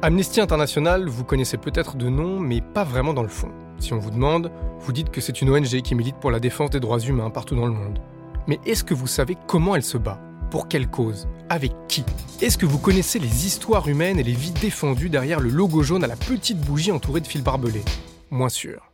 Amnesty International, vous connaissez peut-être de nom, mais pas vraiment dans le fond. Si on vous demande, vous dites que c'est une ONG qui milite pour la défense des droits humains partout dans le monde. Mais est-ce que vous savez comment elle se bat? Pour quelle cause? Avec qui? Est-ce que vous connaissez les histoires humaines et les vies défendues derrière le logo jaune à la petite bougie entourée de fils barbelés? Moins sûr.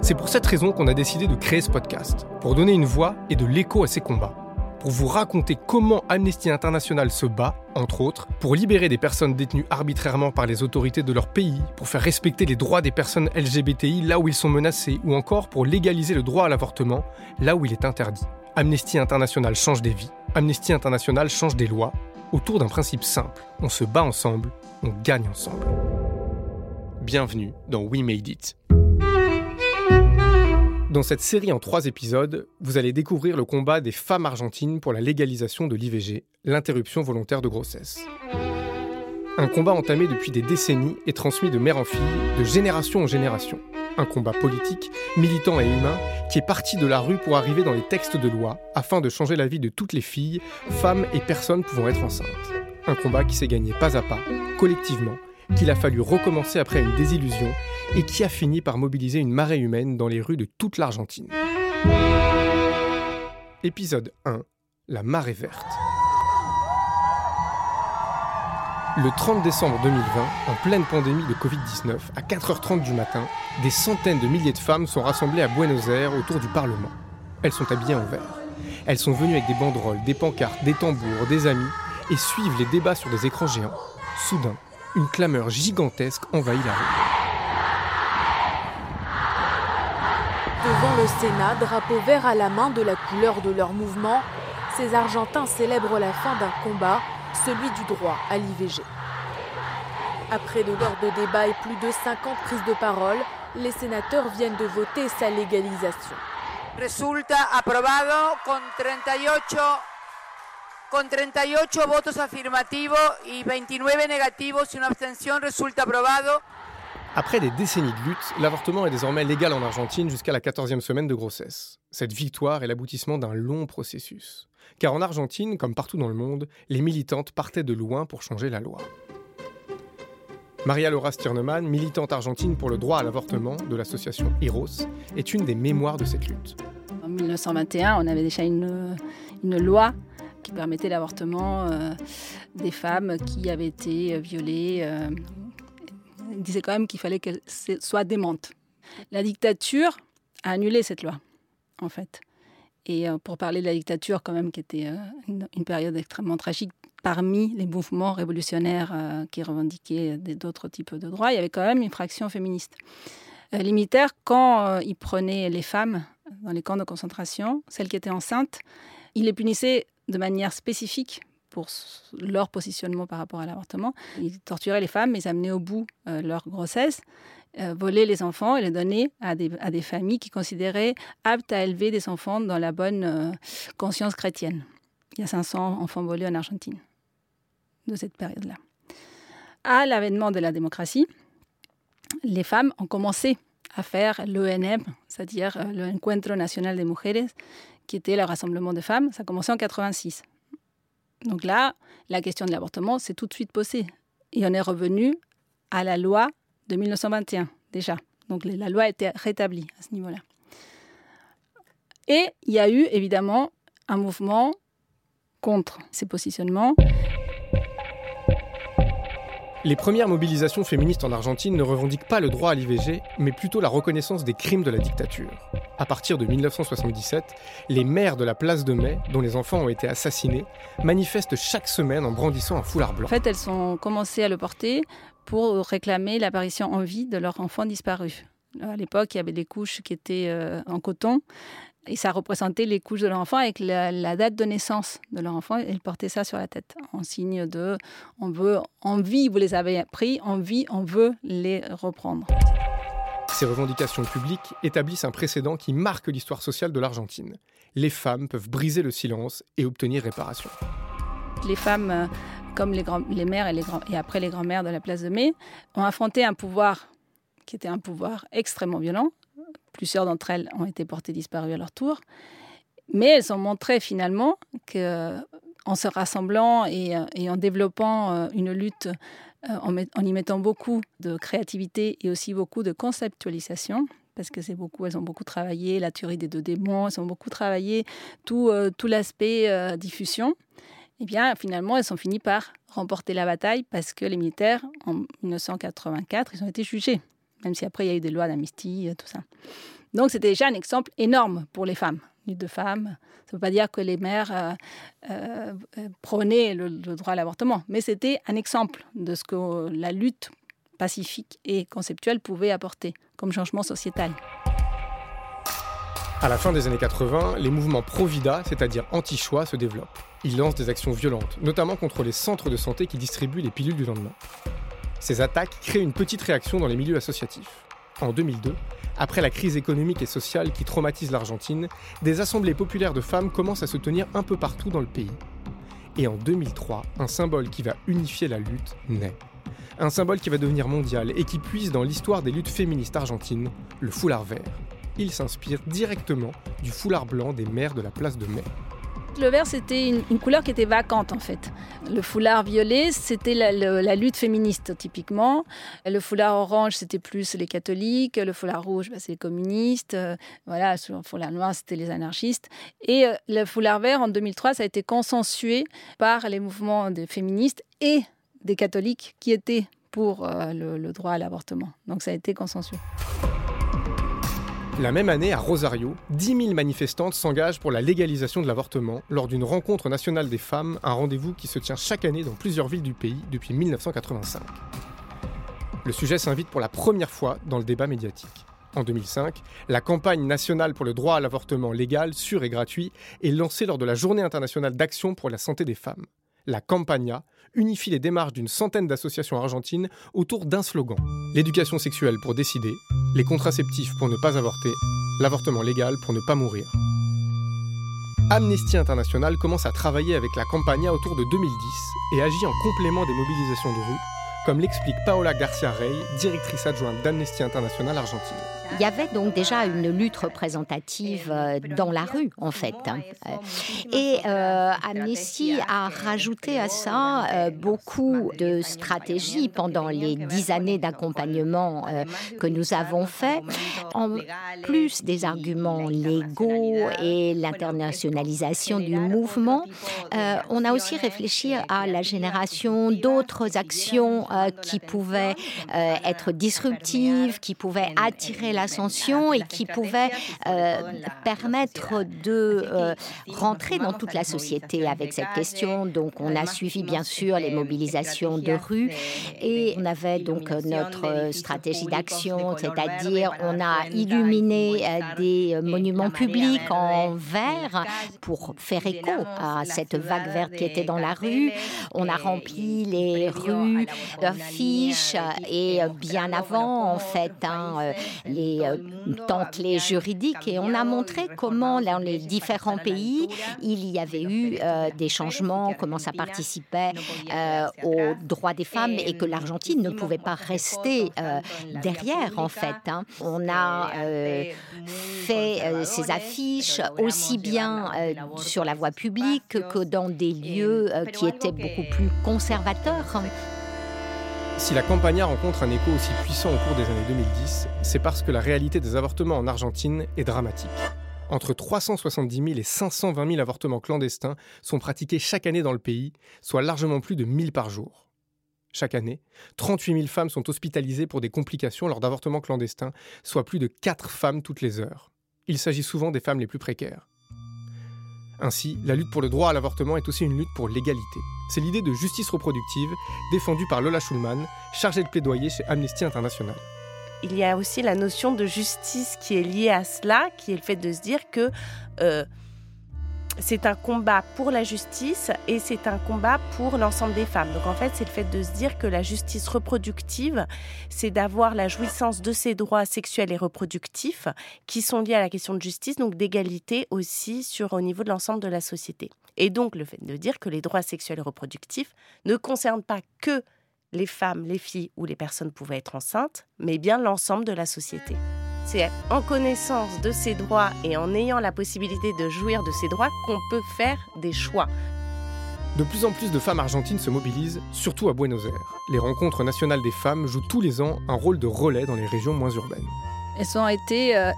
C'est pour cette raison qu'on a décidé de créer ce podcast, pour donner une voix et de l'écho à ces combats pour vous raconter comment Amnesty International se bat, entre autres, pour libérer des personnes détenues arbitrairement par les autorités de leur pays, pour faire respecter les droits des personnes LGBTI là où ils sont menacés, ou encore pour légaliser le droit à l'avortement là où il est interdit. Amnesty International change des vies, Amnesty International change des lois, autour d'un principe simple. On se bat ensemble, on gagne ensemble. Bienvenue dans We Made It. Dans cette série en trois épisodes, vous allez découvrir le combat des femmes argentines pour la légalisation de l'IVG, l'interruption volontaire de grossesse. Un combat entamé depuis des décennies et transmis de mère en fille, de génération en génération. Un combat politique, militant et humain, qui est parti de la rue pour arriver dans les textes de loi, afin de changer la vie de toutes les filles, femmes et personnes pouvant être enceintes. Un combat qui s'est gagné pas à pas, collectivement, qu'il a fallu recommencer après une désillusion et qui a fini par mobiliser une marée humaine dans les rues de toute l'Argentine. Épisode 1 La marée verte. Le 30 décembre 2020, en pleine pandémie de Covid-19, à 4h30 du matin, des centaines de milliers de femmes sont rassemblées à Buenos Aires autour du Parlement. Elles sont habillées en vert. Elles sont venues avec des banderoles, des pancartes, des tambours, des amis et suivent les débats sur des écrans géants. Soudain, une clameur gigantesque envahit la rue. Devant le Sénat, drapeau vert à la main de la couleur de leur mouvement, ces Argentins célèbrent la fin d'un combat, celui du droit à l'IVG. Après deux heures de débat et plus de 50 prises de parole, les sénateurs viennent de voter sa légalisation. Aprobado con 38 con 38 votos afirmativos y 29 negativos y una abstención resulta aprobado. Après des décennies de lutte, l'avortement est désormais légal en Argentine jusqu'à la 14e semaine de grossesse. Cette victoire est l'aboutissement d'un long processus. Car en Argentine, comme partout dans le monde, les militantes partaient de loin pour changer la loi. Maria Laura Stirneman, militante argentine pour le droit à l'avortement de l'association Eros, est une des mémoires de cette lutte. En 1921, on avait déjà une, une loi qui permettait l'avortement euh, des femmes qui avaient été euh, violées. Euh, il disait quand même qu'il fallait qu'elles soient démentes. La dictature a annulé cette loi, en fait. Et pour parler de la dictature, quand même, qui était une, période extrêmement tragique, parmi les mouvements révolutionnaires qui revendiquaient d'autres types de droits, il y avait quand même une fraction féministe. les quand ils prenaient les femmes dans les camps de concentration, celles qui étaient enceintes, ils les punissaient de manière spécifique pour leur positionnement par rapport à l'avortement. Ils torturaient les femmes, ils amenaient au bout euh, leur grossesse, euh, volaient les enfants et les donnaient à des, à des, familles qui considéraient aptes à élever des enfants dans la bonne euh, conscience chrétienne. Il y a 500 enfants volés en Argentine de cette période-là. À l'avènement de la démocratie, les femmes ont commencé à faire l'ENM, c'est-à-dire l'Encuentro Nacional de Mujeres, qui était le rassemblement de femmes. Ça a commencé en 86. Donc là, la question de l'avortement s'est tout de suite posée. Et on est revenu à la loi de 1921 déjà. Donc la loi été rétablie à ce niveau-là. Et il y a eu évidemment un mouvement contre ces positionnements. Les premières mobilisations féministes en Argentine ne revendiquent pas le droit à l'IVG, mais plutôt la reconnaissance des crimes de la dictature. À partir de 1977, les maires de la place de Mai, dont les enfants ont été assassinés, manifestent chaque semaine en brandissant un foulard blanc. En fait, elles ont commencé à le porter pour réclamer l'apparition en vie de leur enfant disparu. À l'époque, il y avait des couches qui étaient euh, en coton et ça représentait les couches de leur enfant avec la, date de naissance de leur enfant. Ils portaient ça sur la tête en signe de on veut, en vie, vous les avez pris, en vie, on veut les reprendre. Ces revendications publiques établissent un précédent qui marque l'histoire sociale de l'Argentine. Les femmes peuvent briser le silence et obtenir réparation. Les femmes, euh, comme les, les mères et, les et après les grands-mères de la place de Mai, ont affronté un pouvoir qui était un pouvoir extrêmement violent, Plusieurs d'entre elles ont été portées disparues à leur tour. Mais elles ont montré finalement que en se rassemblant et, en développant une lutte, en, y mettant beaucoup de créativité et aussi beaucoup de conceptualisation, parce que c'est beaucoup, elles ont beaucoup travaillé la théorie des deux démons, elles ont beaucoup travaillé tout, l'aspect diffusion. Eh bien, finalement, elles ont fini par remporter la bataille parce que les militaires, en 1984, ils ont été jugés, même si après il y a eu des lois d'amnistie, tout ça. Donc c'était déjà un exemple énorme pour les femmes, de femmes. Ça ne veut pas dire que les mères euh, euh, euh, prenaient le, droit à l'avortement, mais c'était un exemple de ce que la lutte pacifique et conceptuelle pouvait apporter comme changement sociétal. À la fin des années 80, les mouvements pro-vida, c'est-à-dire anti-choix, se développent. Ils lancent des actions violentes, notamment contre les centres de santé qui distribuent les pilules du lendemain. Ces attaques créent une petite réaction dans les milieux associatifs. En 2002, après la crise économique et sociale qui traumatise l'Argentine, des assemblées populaires de femmes commencent à se tenir un peu partout dans le pays. Et en 2003, un symbole qui va unifier la lutte naît. Un symbole qui va devenir mondial et qui puise dans l'histoire des luttes féministes argentines, le foulard vert. Il s'inspire directement du foulard blanc des mères de la place de Mai. Le vert, c'était une, couleur qui était vacante en fait. Le foulard violet, c'était la, lutte féministe typiquement. Le foulard orange, c'était plus les catholiques. Le foulard rouge, bah, c'est les communistes. Euh, voilà, le foulard noir, c'était les anarchistes. Et euh, le foulard vert, en 2003, ça a été consensué par les mouvements des féministes et des catholiques qui étaient pour euh, le droit à l'avortement. Donc ça a été consensué. La même année, à Rosario, 10 000 manifestantes s'engagent pour la légalisation de l'avortement lors d'une rencontre nationale des femmes, un rendez-vous qui se tient chaque année dans plusieurs villes du pays depuis 1985. Le sujet s'invite pour la première fois dans le débat médiatique. En 2005, la campagne nationale pour le droit à l'avortement légal, sûr et gratuit est lancée lors de la Journée internationale d'action pour la santé des femmes. La Campagna unifie les démarches d'une centaine d'associations argentines autour d'un slogan l'éducation sexuelle pour décider, les contraceptifs pour ne pas avorter, l'avortement légal pour ne pas mourir. Amnesty International commence à travailler avec la Campagna autour de 2010 et agit en complément des mobilisations de rue, comme l'explique Paola Garcia Rey, directrice adjointe d'Amnesty International Argentine. Il y avait donc déjà une lutte représentative euh, dans la rue, en fait. Hein. Et euh, Amnesty a rajouté à ça euh, beaucoup de stratégies pendant les dix années d'accompagnement que nous avons fait. En plus des arguments légaux et l'internationalisation du mouvement, on a aussi réfléchi à la génération d'autres actions qui pouvaient être disruptives, qui pouvaient attirer l'ascension et qui pouvait euh, permettre de euh, rentrer dans toute la société avec cette question. Donc on a suivi bien sûr les mobilisations de rue et on avait donc notre stratégie d'action, c'est-à-dire on a illuminé euh, des monuments publics en vert pour faire écho à cette vague verte qui était dans la rue. On a rempli les rues d'affiches et bien avant en fait hein, les les euh, juridiques et on a montré comment dans les différents pays il y avait eu euh, des changements, comment ça participait euh, aux droits des femmes et que l'Argentine ne pouvait pas rester derrière en fait. Hein. On a fait ces affiches aussi bien sur la voie publique que dans des lieux qui étaient beaucoup plus conservateurs. Si la Campagna rencontre un écho aussi puissant au cours des années 2010, c'est parce que la réalité des avortements en Argentine est dramatique. Entre 370 000 et 520 000 avortements clandestins sont pratiqués chaque année dans le pays, soit largement plus de 1000 par jour. Chaque année, 38 000 femmes sont hospitalisées pour des complications lors d'avortements clandestins, soit plus de 4 femmes toutes les heures. Il s'agit souvent des femmes les plus précaires. Ainsi, la lutte pour le droit à l'avortement est aussi une lutte pour l'égalité. C'est l'idée de justice reproductive défendue par Lola Schulman, chargée de plaidoyer chez Amnesty International. Il y a aussi la notion de justice qui est liée à cela, qui est le fait de se dire que euh, c'est un combat pour la justice et c'est un combat pour l'ensemble des femmes. Donc en fait, c'est le fait de se dire que la justice reproductive, c'est d'avoir la jouissance de ses droits sexuels et reproductifs qui sont liés à la question de justice, donc d'égalité aussi sur au niveau de l'ensemble de la société. Et donc le fait de dire que les droits sexuels et reproductifs ne concernent pas que les femmes, les filles ou les personnes pouvant être enceintes, mais bien l'ensemble de la société. C'est en connaissance de ses droits et en ayant la possibilité de jouir de ses droits qu'on peut faire des choix. De plus en plus de femmes argentines se mobilisent, surtout à Buenos Aires. Les rencontres nationales des femmes jouent tous les ans un rôle de relais dans les régions moins urbaines. Elles ont été euh,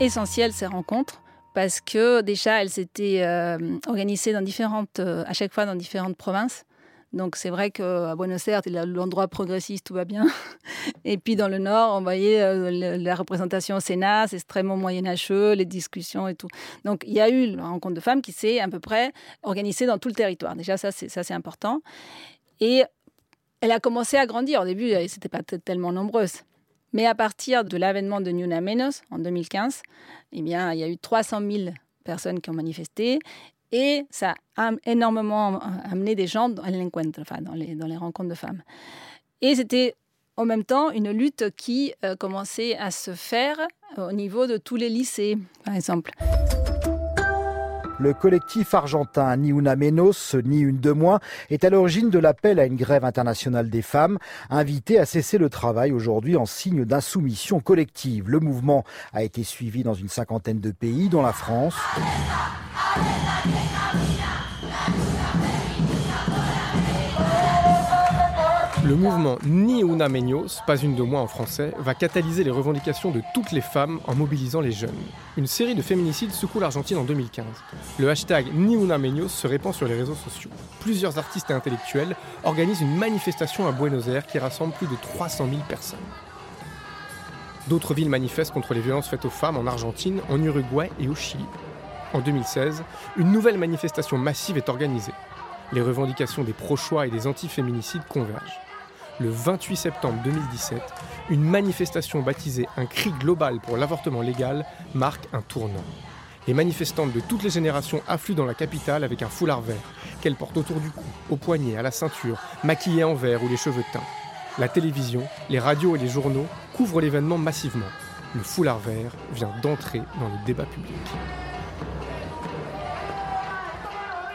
essentielles, ces rencontres, parce que déjà, elles s'étaient euh, organisées dans différentes, euh, à chaque fois dans différentes provinces. Donc c'est vrai qu'à Buenos Aires, l'endroit progressiste, tout va bien. Et puis dans le nord, on voyait euh, la représentation au Sénat, c'est extrêmement moyenâgeux, les discussions et tout. Donc il y a eu la rencontre de femmes qui s'est à peu près organisée dans tout le territoire. Déjà, ça c'est important. Et elle a commencé à grandir. Au début, c'était pas tellement nombreuse. Mais à partir de l'avènement de Nuna Menos en 2015, eh bien, il y a eu 300 000 personnes qui ont manifesté et ça a énormément amené des gens à l'encuentro, enfin, dans les, dans les rencontres de femmes. Et c'était en même temps une lutte qui euh, commençait à se faire au niveau de tous les lycées, par exemple. Le collectif argentin Ni Una Menos, Ni Une de Moins est à l'origine de l'appel à une grève internationale des femmes, invité à cesser le travail aujourd'hui en signe d'insoumission collective. Le mouvement a été suivi dans une cinquantaine de pays, dont la France. Le mouvement Ni Una Menos, pas une de moins en français, va catalyser les revendications de toutes les femmes en mobilisant les jeunes. Une série de féminicides secoue l'Argentine en 2015. Le hashtag Ni Una Menos se répand sur les réseaux sociaux. Plusieurs artistes et intellectuels organisent une manifestation à Buenos Aires qui rassemble plus de 300 000 personnes. D'autres villes manifestent contre les violences faites aux femmes en Argentine, en Uruguay et au Chili. En 2016, une nouvelle manifestation massive est organisée. Les revendications des pro-choix et des anti-féminicides convergent le 28 septembre 2017, une manifestation baptisée Un cri global pour l'avortement légal marque un tournant. Les manifestantes de toutes les générations affluent dans la capitale avec un foulard vert, qu'elles portent autour du cou, au poignet, à la ceinture, maquillées en vert ou les cheveux teints. La télévision, les radios et les journaux couvrent l'événement massivement. Le foulard vert vient d'entrer dans le débat public.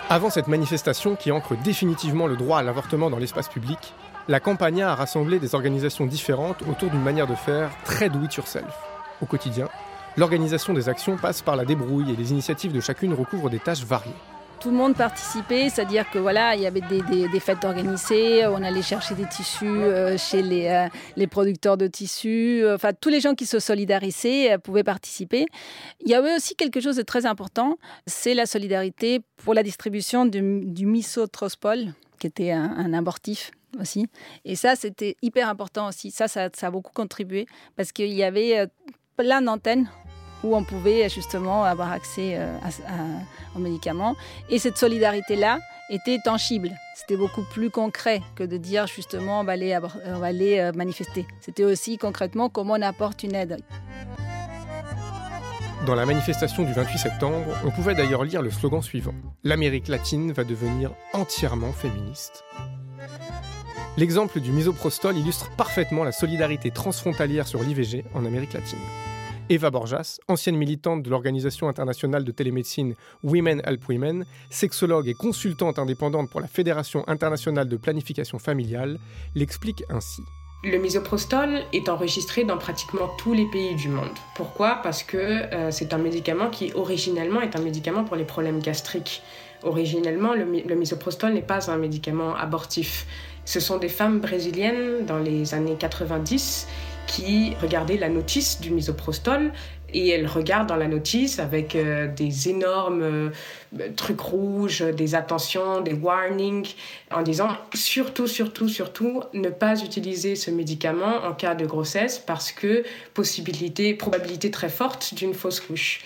Avant cette manifestation qui ancre définitivement le droit à l'avortement dans l'espace public, la Campagna a rassemblé des organisations différentes autour d'une manière de faire très do it yourself. Au quotidien, l'organisation des actions passe par la débrouille et les initiatives de chacune recouvrent des tâches variées. Tout le monde participait, c'est-à-dire que voilà, il y avait des, fêtes organisées, on allait chercher des tissus euh, chez les, euh, les, producteurs de tissus, euh, enfin tous les gens qui se solidarisaient pouvaient participer. Il y avait aussi quelque chose de très important, c'est la solidarité pour la distribution du, du misotrospol, qui était un abortif Et ça, c'était hyper important aussi. Ça, ça, a beaucoup contribué parce qu'il y avait euh, plein d'antennes où on pouvait justement avoir accès euh, aux médicaments. Et cette solidarité-là était tangible. C'était beaucoup plus concret que de dire justement on va aller, on va aller euh, manifester. C'était aussi concrètement comment on apporte une aide. Dans la manifestation du 28 septembre, on pouvait d'ailleurs lire le slogan suivant L'Amérique latine va devenir entièrement féministe. L'exemple du misoprostol illustre parfaitement la solidarité transfrontalière sur l'IVG en Amérique latine. Eva Borjas, ancienne militante de l'Organisation internationale de télémédecine Women Help Women, sexologue et consultante indépendante pour la Fédération internationale de planification familiale, l'explique ainsi. Le misoprostol est enregistré dans pratiquement tous les pays du monde. Pourquoi? Parce que euh, c'est un médicament qui originellement est un médicament pour les problèmes gastriques. Originellement, le, le misoprostol n'est pas un médicament abortif. Ce sont des femmes brésiliennes dans les années 90 qui regardaient la notice du misoprostol et elles regardent dans la notice avec euh, des énormes euh, trucs rouges, des attentions, des warnings, en disant surtout, surtout, surtout ne pas utiliser ce médicament en cas de grossesse parce que possibilité, probabilité très forte d'une fausse couche.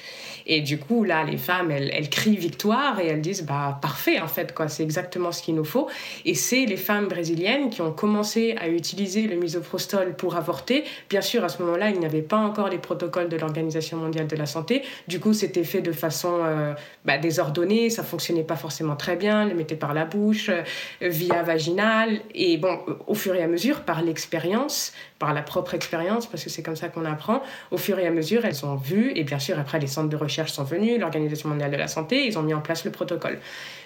Et du coup, là, les femmes, elles, elles crient victoire et elles disent, bah, parfait, en fait, quoi, c'est exactement ce qu'il nous faut. Et c'est les femmes brésiliennes qui ont commencé à utiliser le misoprostol pour avorter. Bien sûr, à ce moment-là, il n'y avait pas encore les protocoles de l'Organisation mondiale de la santé. Du coup, c'était fait de façon euh, bah, désordonnée, ça fonctionnait pas forcément très bien, les mettait par la bouche, euh, via vaginale. Et bon, au fur et à mesure, par l'expérience, par la propre expérience, parce que c'est comme ça qu'on apprend, au fur et à mesure, elles ont vu, et bien sûr, après, les centres de recherche recherche sont venus, l'Organisation mondiale de la santé, ils ont mis en place le protocole.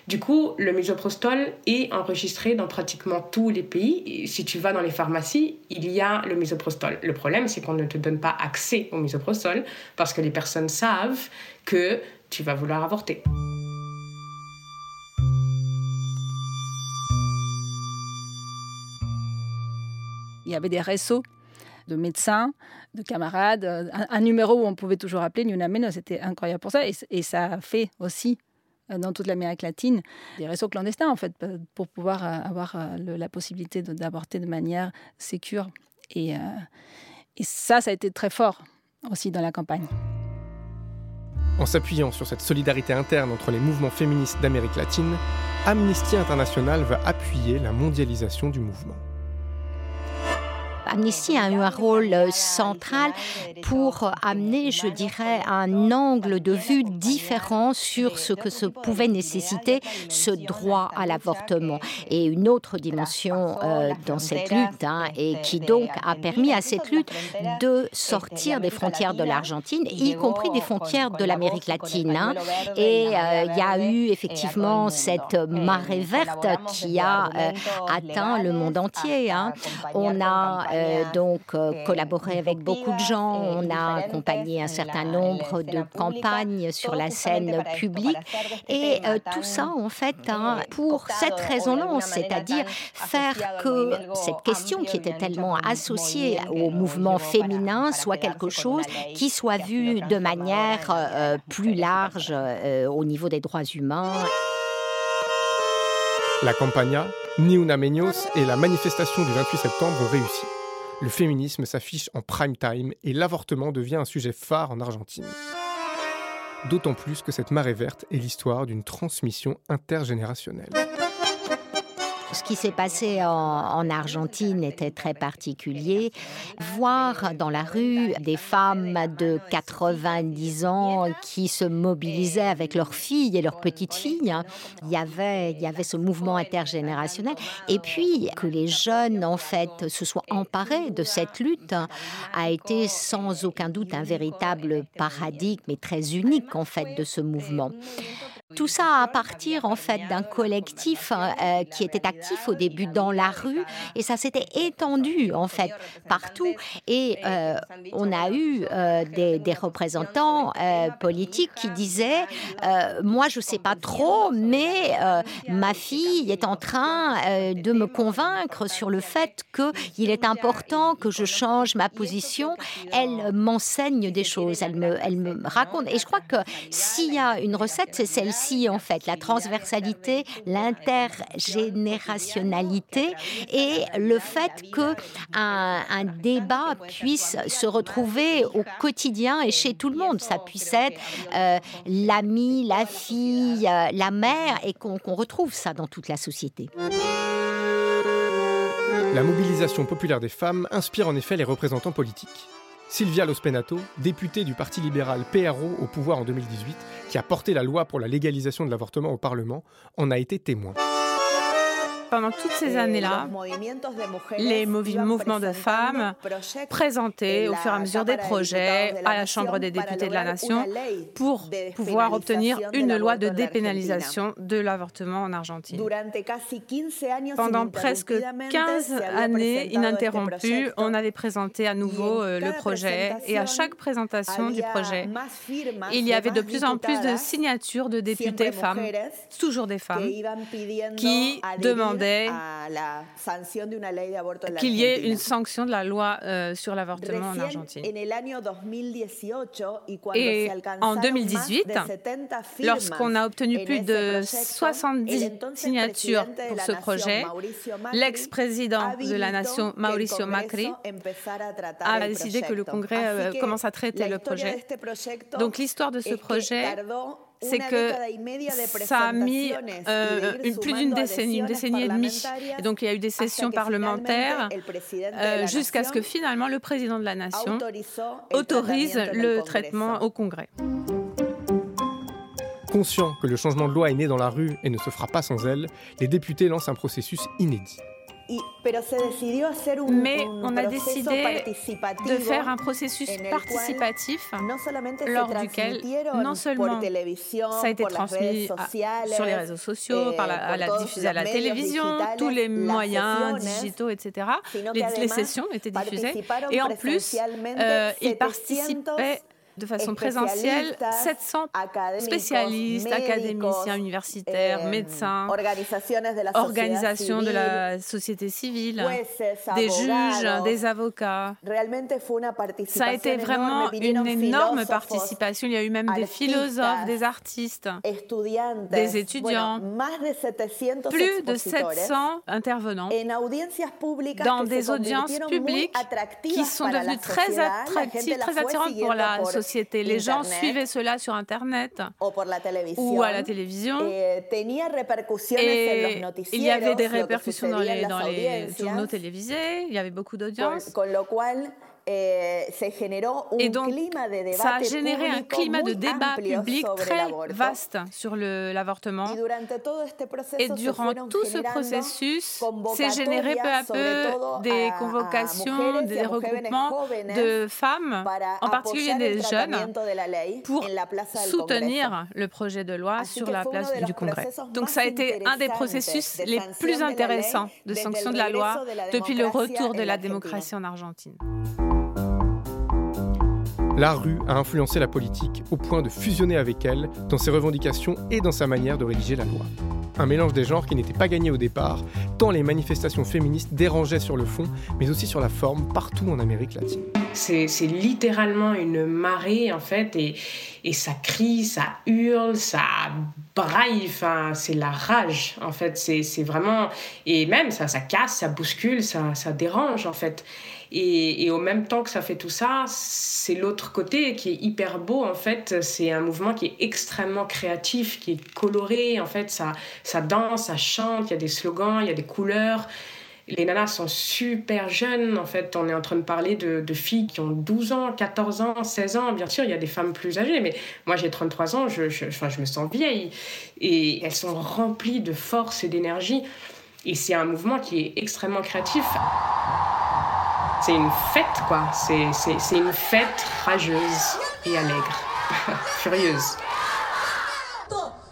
Du coup, le misoprostol est enregistré dans pratiquement tous les pays. Si tu vas dans les pharmacies, il y a le misoprostol. Le problème, c'est qu'on ne te donne pas accès au misoprostol parce que les personnes savent que tu vas vouloir avorter. Il y avait des réseaux de médecins de camarades, un, numéro où on pouvait toujours appeler Niuna c'était incroyable pour ça. Et, ça a fait aussi euh, dans toute l'Amérique latine des réseaux clandestins en fait pour pouvoir euh, avoir euh, la possibilité d'avorter de manière sécure et, et ça ça a été très fort aussi dans la campagne. En s'appuyant sur cette solidarité interne entre les mouvements féministes d'Amérique latine, Amnesty International va appuyer la mondialisation du mouvement. Amnesty a eu un rôle euh, central pour amener, je dirais, un angle de vue différent sur ce que se pouvait nécessiter ce droit à l'avortement. Et une autre dimension euh, dans cette lutte, hein, et qui donc a permis à cette lutte de sortir des frontières de l'Argentine, y compris des frontières de l'Amérique latine. Hein. Et euh, il y a eu effectivement cette marée verte qui a atteint le monde entier. Hein. On a euh, donc euh, collaboré avec beaucoup de gens. On a accompagné un certain nombre de campagnes sur la scène publique. Et euh, tout ça, en fait, hein, pour cette raison-là, c'est-à-dire faire que cette question qui était tellement associée au mouvement féminin soit quelque chose qui soit vu de manière plus large au niveau des droits humains. La campagne Ni Una Menos et la manifestation du 28 septembre ont réussi le féminisme s'affiche en prime time et l'avortement devient un sujet phare en Argentine. D'autant plus que cette marée verte est l'histoire d'une transmission intergénérationnelle ce qui s'est passé en, Argentine était très particulier. Voir dans la rue des femmes de 90 ans qui se mobilisaient avec leurs filles et leurs petites filles, hein, il y avait, il y avait ce mouvement intergénérationnel. Et puis que les jeunes, en fait, se soient emparés de cette lutte hein, a été sans aucun doute un véritable paradigme et très unique, en fait, de ce mouvement. Tout ça à partir en fait d'un collectif hein, euh, qui était actif au début dans la rue et ça s'était étendu en fait partout. Et euh, on a eu euh, des, représentants politiques qui disaient moi je sais pas trop mais ma fille est en train de me convaincre sur le fait qu'il est important que je change ma position. Elle m'enseigne des choses elle me, raconte. Et je crois que s'il y a une recette c'est en fait, la transversalité, l'intergénérationnalité et le fait que un, débat puisse se retrouver au quotidien et chez tout le monde. Ça puisse être euh, l'ami, la fille, euh, la mère et qu'on retrouve ça dans toute la société. La mobilisation populaire des femmes inspire en effet les représentants politiques. Silvia Lospenato, députée du Parti libéral PRO au pouvoir en 2018, qui a porté la loi pour la légalisation de l'avortement au Parlement, en a été témoin pendant toutes ces années-là, les mouvements de femmes présentaient au fur et à mesure des projets à la Chambre des députés de la Nation pour pouvoir obtenir une loi de dépénalisation de l'avortement en Argentine. Pendant presque 15 années ininterrompues, on avait présenté à nouveau euh, le projet. Et à chaque présentation du projet, il y avait de plus en plus de signatures de députés femmes, toujours des femmes, qui demandaient qu'il y ait une sanction de la loi euh, sur l'avortement en Argentine. Et en 2018, lorsqu'on a obtenu plus de 70 signatures pour ce projet, l'ex-président de la nation, Mauricio Macri, a décidé que le Congrès euh, commence à traiter le projet. Donc l'histoire de ce projet c'est que ça a mis euh, plus d'une décennie, une décennie et demie. Et donc il y a eu des sessions parlementaires euh, jusqu'à ce que finalement le président de la nation autorise le traitement au Congrès. Conscient que le changement de loi est né dans la rue et ne se fera pas sans elle, les députés lancent un processus inédit. Mais on a décidé de faire un processus participatif lors duquel non seulement ça a été transmis sur les réseaux sociaux, par la, à la, diffusé à la télévision, tous les moyens digitaux, etc. Les, les, sessions étaient diffusées et en plus, euh, il participait de façon présentielle 700 spécialistes, académiciens universitaires, médecins, organisations de la société civile, des juges, des avocats. Ça a été vraiment une énorme participation. Il y a eu même des philosophes, des artistes, des étudiants, plus de 700 intervenants dans des audiences publiques qui sont devenues très attractives, très attirantes pour la société. Les gens suivaient cela sur Internet. Ou à la télévision. Et il y avait des répercussions dans les, dans les journaux télévisés, il y avait beaucoup d'audience. Et donc, ça a généré un climat de débat public très vaste sur l'avortement. Et durant tout ce processus, s'est généré peu à peu des convocations, des regroupements de femmes, en particulier des jeunes, pour soutenir le projet de loi sur la place du Congrès. Donc ça a été un des processus les plus intéressants de sanction de la loi depuis le retour de la démocratie en Argentine. La rue a influencé la politique au point de fusionner avec elle dans ses revendications et dans sa manière de rédiger la loi. Un mélange des genres qui n'était pas gagné au départ, tant les manifestations féministes dérangeaient sur le fond, mais aussi sur la forme partout en Amérique latine. C'est littéralement une marée en fait, et, et ça crie, ça hurle, ça braille, enfin, c'est la rage en fait, c'est vraiment, et même ça, ça casse, ça bouscule, ça, ça dérange en fait. Et, au même temps que ça fait tout ça, c'est l'autre côté qui est hyper beau en fait. C'est un mouvement qui est extrêmement créatif, qui est coloré en fait. Ça, ça danse, ça chante, il y a des slogans, il y a des couleurs. Les nanas sont super jeunes, en fait. On est en train de parler de, filles qui ont 12 ans, 14 ans, 16 ans. Bien sûr, il y a des femmes plus âgées, mais moi j'ai 33 ans, je, je, enfin, je me sens vieille. Et elles sont remplies de force et d'énergie. Et c'est un mouvement qui est extrêmement créatif c'est une fête, quoi. C'est une fête rageuse et allègre, furieuse.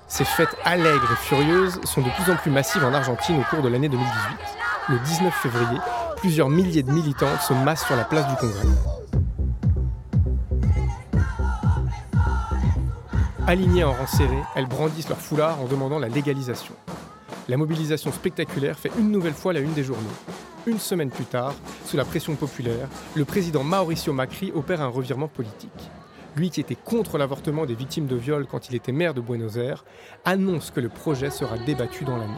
Ces fêtes allègres et furieuses sont de plus en plus massives en Argentine au cours de l'année 2018. Le 19 février, plusieurs milliers de militantes se massent sur la place du Congrès. Alignées en rang serré, elles brandissent leur foulard en demandant la légalisation. La mobilisation spectaculaire fait une nouvelle fois la une des journaux. Une semaine plus tard, sous la pression populaire, le président Mauricio Macri opère un revirement politique. Lui qui était contre l'avortement des victimes de viol quand il était maire de Buenos Aires, annonce que le projet sera débattu dans l'année.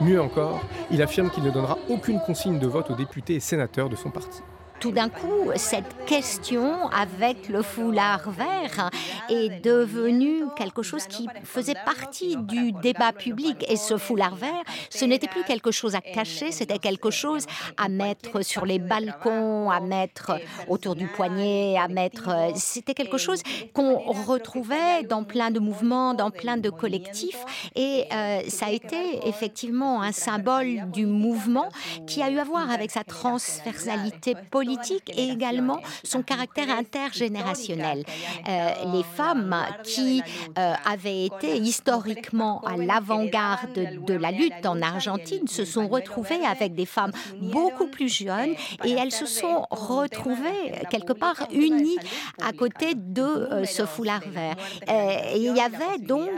Mieux encore, il affirme qu'il ne donnera aucune consigne de vote aux députés et sénateurs de son parti tout d'un coup, cette question avec le foulard vert est devenue quelque chose qui faisait partie du débat public. Et ce foulard vert, ce n'était plus quelque chose à cacher, c'était quelque chose à mettre sur les balcons, à mettre autour du poignet, à mettre... C'était quelque chose qu'on retrouvait dans plein de mouvements, dans plein de collectifs. Et euh, ça a été effectivement un symbole du mouvement qui a eu à voir avec sa transversalité politique et également son caractère intergénérationnel. Euh, les femmes qui euh, avaient été historiquement à l'avant-garde de la lutte en Argentine se sont retrouvées avec des femmes beaucoup plus jeunes et elles se sont retrouvées quelque part unies à côté de euh, ce foulard vert. il y avait donc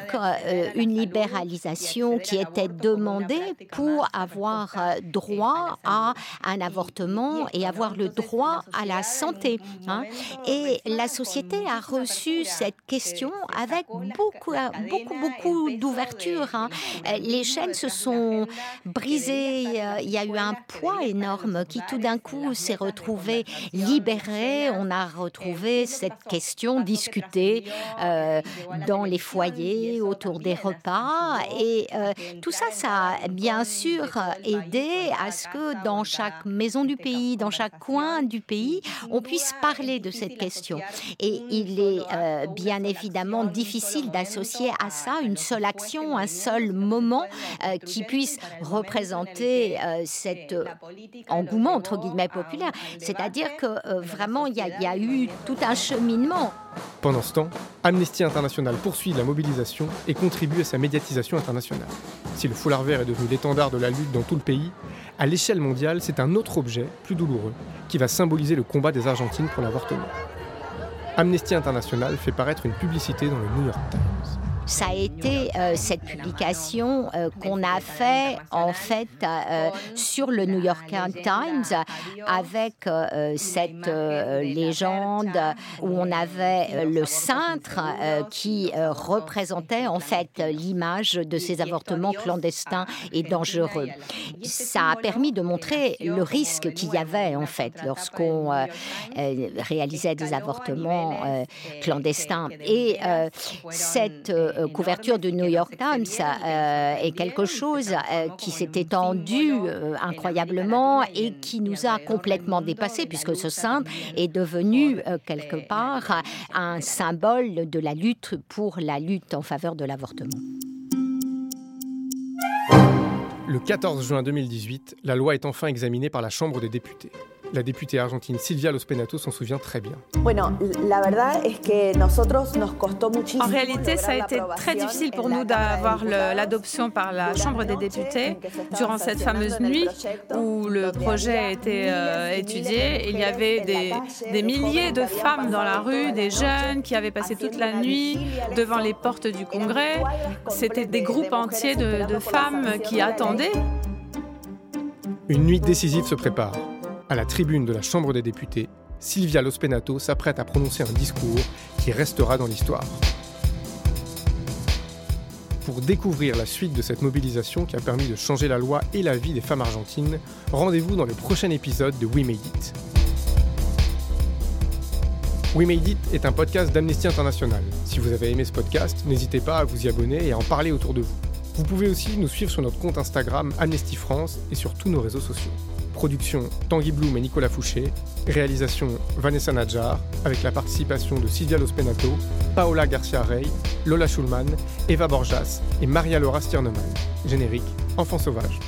une libéralisation qui était demandée pour avoir droit à un avortement et avoir le droit droit à la santé. Hein. Et la société a reçu cette question avec beaucoup, beaucoup, beaucoup d'ouverture. Hein. Les chaînes se sont brisées. Il y a eu un poids énorme qui tout d'un coup s'est retrouvé libéré. On a retrouvé cette question discutée euh, dans les foyers, autour des repas. Et euh, tout ça, ça a bien sûr aidé à ce que dans chaque maison du pays, dans chaque coin, du pays, on puisse parler de cette question. Et il est euh, bien évidemment difficile d'associer à ça une seule action, un seul moment euh, qui puisse représenter euh, cet engouement, entre guillemets, populaire. C'est-à-dire que vraiment, il y, y, a eu tout un cheminement. Pendant ce temps, Amnesty International poursuit la mobilisation et contribue à sa médiatisation internationale. Si le foulard vert est devenu l'étendard de la lutte dans tout le pays, à l'échelle mondiale, c'est un autre objet, plus douloureux, qui va symboliser le combat des Argentines pour l'avortement. Amnesty International fait paraître une publicité dans le New York Times ça a été euh, cette publication euh, qu'on a fait en fait euh, sur le New York Times avec cette légende où on avait le cintre qui représentait en fait l'image de ces avortements clandestins et dangereux. Ça a permis de montrer le risque qu'il y avait en fait lorsqu'on réalisait des avortements clandestins et cette couverture du New York Times euh, est quelque chose euh, qui s'est étendu incroyablement et qui nous a complètement dépassés, puisque ce saint est devenu quelque part un symbole de la lutte pour la lutte en faveur de l'avortement. Le 14 juin 2018, la loi est enfin examinée par la Chambre des députés. La députée argentine Silvia Lospenato s'en souvient très bien. En réalité, ça a été très difficile pour nous d'avoir l'adoption par la Chambre des députés durant cette fameuse nuit où le projet a été euh, étudié. Il y avait des, des milliers de femmes dans la rue, des jeunes qui avaient passé toute la nuit devant les portes du Congrès. C'était des groupes entiers de, de femmes qui attendaient. Une nuit décisive se prépare. À la tribune de la Chambre des députés, Silvia Lospenato s'apprête à prononcer un discours qui restera dans l'histoire. Pour découvrir la suite de cette mobilisation qui a permis de changer la loi et la vie des femmes argentines, rendez-vous dans le prochain épisode de We Made It. We Made It est un podcast d'Amnesty International. Si vous avez aimé ce podcast, n'hésitez pas à vous y abonner et à en parler autour de vous. Vous pouvez aussi nous suivre sur notre compte Instagram Amnesty France et sur tous nos réseaux sociaux. Production Tanguy Bloom et Nicolas Fouché. Réalisation Vanessa Nadjar, avec la participation de Silvia Lospenato, Paola Garcia Rey, Lola Schulman, Eva Borjas et Maria Laura Stiernemann. Générique Enfant sauvage.